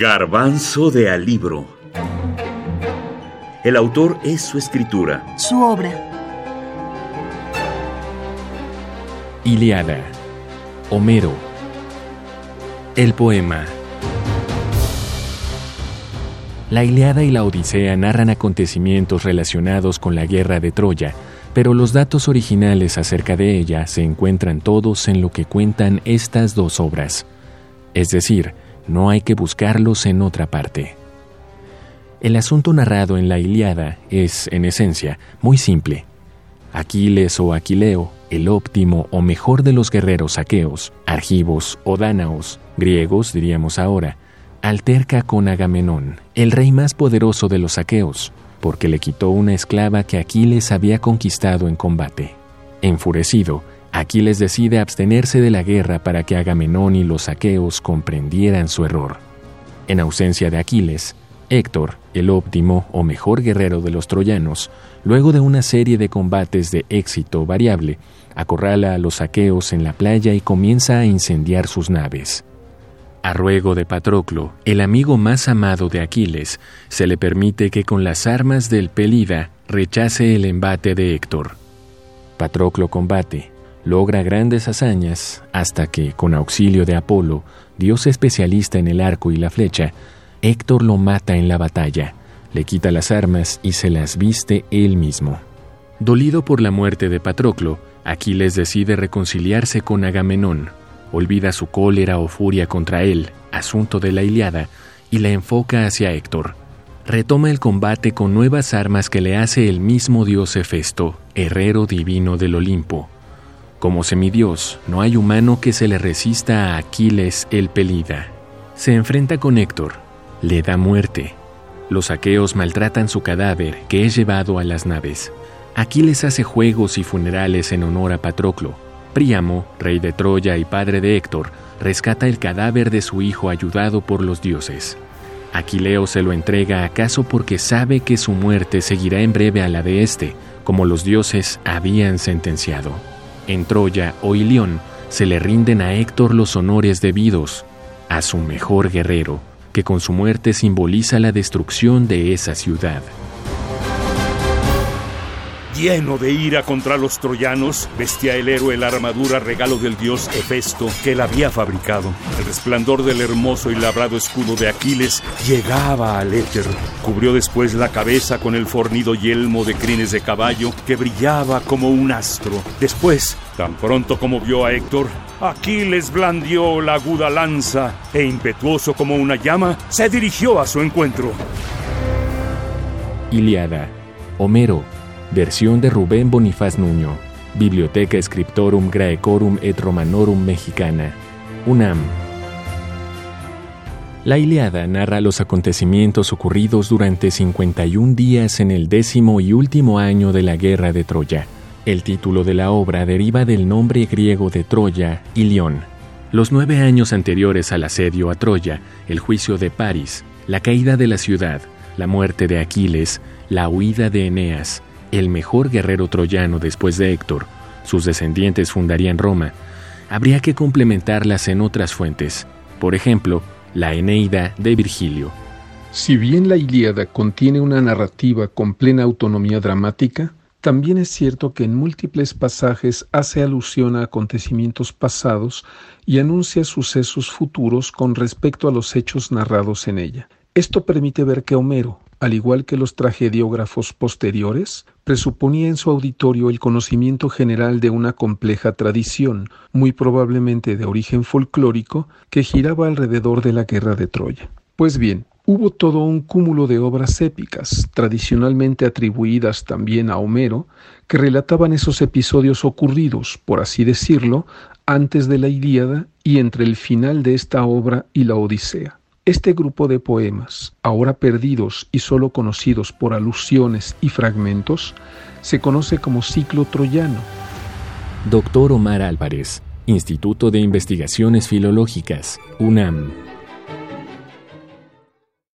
Garbanzo de Alibro. El autor es su escritura. Su obra. Iliada. Homero. El poema. La Iliada y la Odisea narran acontecimientos relacionados con la guerra de Troya, pero los datos originales acerca de ella se encuentran todos en lo que cuentan estas dos obras. Es decir, no hay que buscarlos en otra parte. El asunto narrado en la Iliada es, en esencia, muy simple. Aquiles o Aquileo, el óptimo o mejor de los guerreros aqueos, argivos o dánaos, griegos diríamos ahora, alterca con Agamenón, el rey más poderoso de los aqueos, porque le quitó una esclava que Aquiles había conquistado en combate. Enfurecido, Aquiles decide abstenerse de la guerra para que Agamenón y los aqueos comprendieran su error. En ausencia de Aquiles, Héctor, el óptimo o mejor guerrero de los troyanos, luego de una serie de combates de éxito variable, acorrala a los aqueos en la playa y comienza a incendiar sus naves. A ruego de Patroclo, el amigo más amado de Aquiles, se le permite que con las armas del Pelida rechace el embate de Héctor. Patroclo combate, logra grandes hazañas hasta que, con auxilio de Apolo, dios especialista en el arco y la flecha, Héctor lo mata en la batalla, le quita las armas y se las viste él mismo. Dolido por la muerte de Patroclo, Aquiles decide reconciliarse con Agamenón, olvida su cólera o furia contra él, asunto de la Iliada, y la enfoca hacia Héctor. Retoma el combate con nuevas armas que le hace el mismo dios Hefesto, herrero divino del Olimpo, como semidios, no hay humano que se le resista a Aquiles el Pelida. Se enfrenta con Héctor, le da muerte. Los aqueos maltratan su cadáver, que es llevado a las naves. Aquiles hace juegos y funerales en honor a Patroclo. Príamo, rey de Troya y padre de Héctor, rescata el cadáver de su hijo ayudado por los dioses. Aquileo se lo entrega acaso porque sabe que su muerte seguirá en breve a la de éste, como los dioses habían sentenciado. En Troya o Ilión se le rinden a Héctor los honores debidos, a su mejor guerrero, que con su muerte simboliza la destrucción de esa ciudad. Lleno de ira contra los troyanos, vestía el héroe la armadura regalo del dios Hefesto que él había fabricado. El resplandor del hermoso y labrado escudo de Aquiles llegaba al éter. Cubrió después la cabeza con el fornido yelmo de crines de caballo que brillaba como un astro. Después, tan pronto como vio a Héctor, Aquiles blandió la aguda lanza e impetuoso como una llama, se dirigió a su encuentro. Iliada, Homero, Versión de Rubén Bonifaz Nuño. Biblioteca Scriptorum Graecorum et Romanorum Mexicana. UNAM. La Iliada narra los acontecimientos ocurridos durante 51 días en el décimo y último año de la guerra de Troya. El título de la obra deriva del nombre griego de Troya, Ilión. Los nueve años anteriores al asedio a Troya, el juicio de París, la caída de la ciudad, la muerte de Aquiles, la huida de Eneas, el mejor guerrero troyano después de Héctor, sus descendientes fundarían Roma, habría que complementarlas en otras fuentes, por ejemplo, la Eneida de Virgilio. Si bien la Ilíada contiene una narrativa con plena autonomía dramática, también es cierto que en múltiples pasajes hace alusión a acontecimientos pasados y anuncia sucesos futuros con respecto a los hechos narrados en ella. Esto permite ver que Homero, al igual que los tragediógrafos posteriores, presuponía en su auditorio el conocimiento general de una compleja tradición, muy probablemente de origen folclórico, que giraba alrededor de la guerra de Troya. Pues bien, hubo todo un cúmulo de obras épicas, tradicionalmente atribuidas también a Homero, que relataban esos episodios ocurridos, por así decirlo, antes de la Ilíada y entre el final de esta obra y la Odisea. Este grupo de poemas, ahora perdidos y sólo conocidos por alusiones y fragmentos, se conoce como ciclo troyano. Doctor Omar Álvarez, Instituto de Investigaciones Filológicas, UNAM.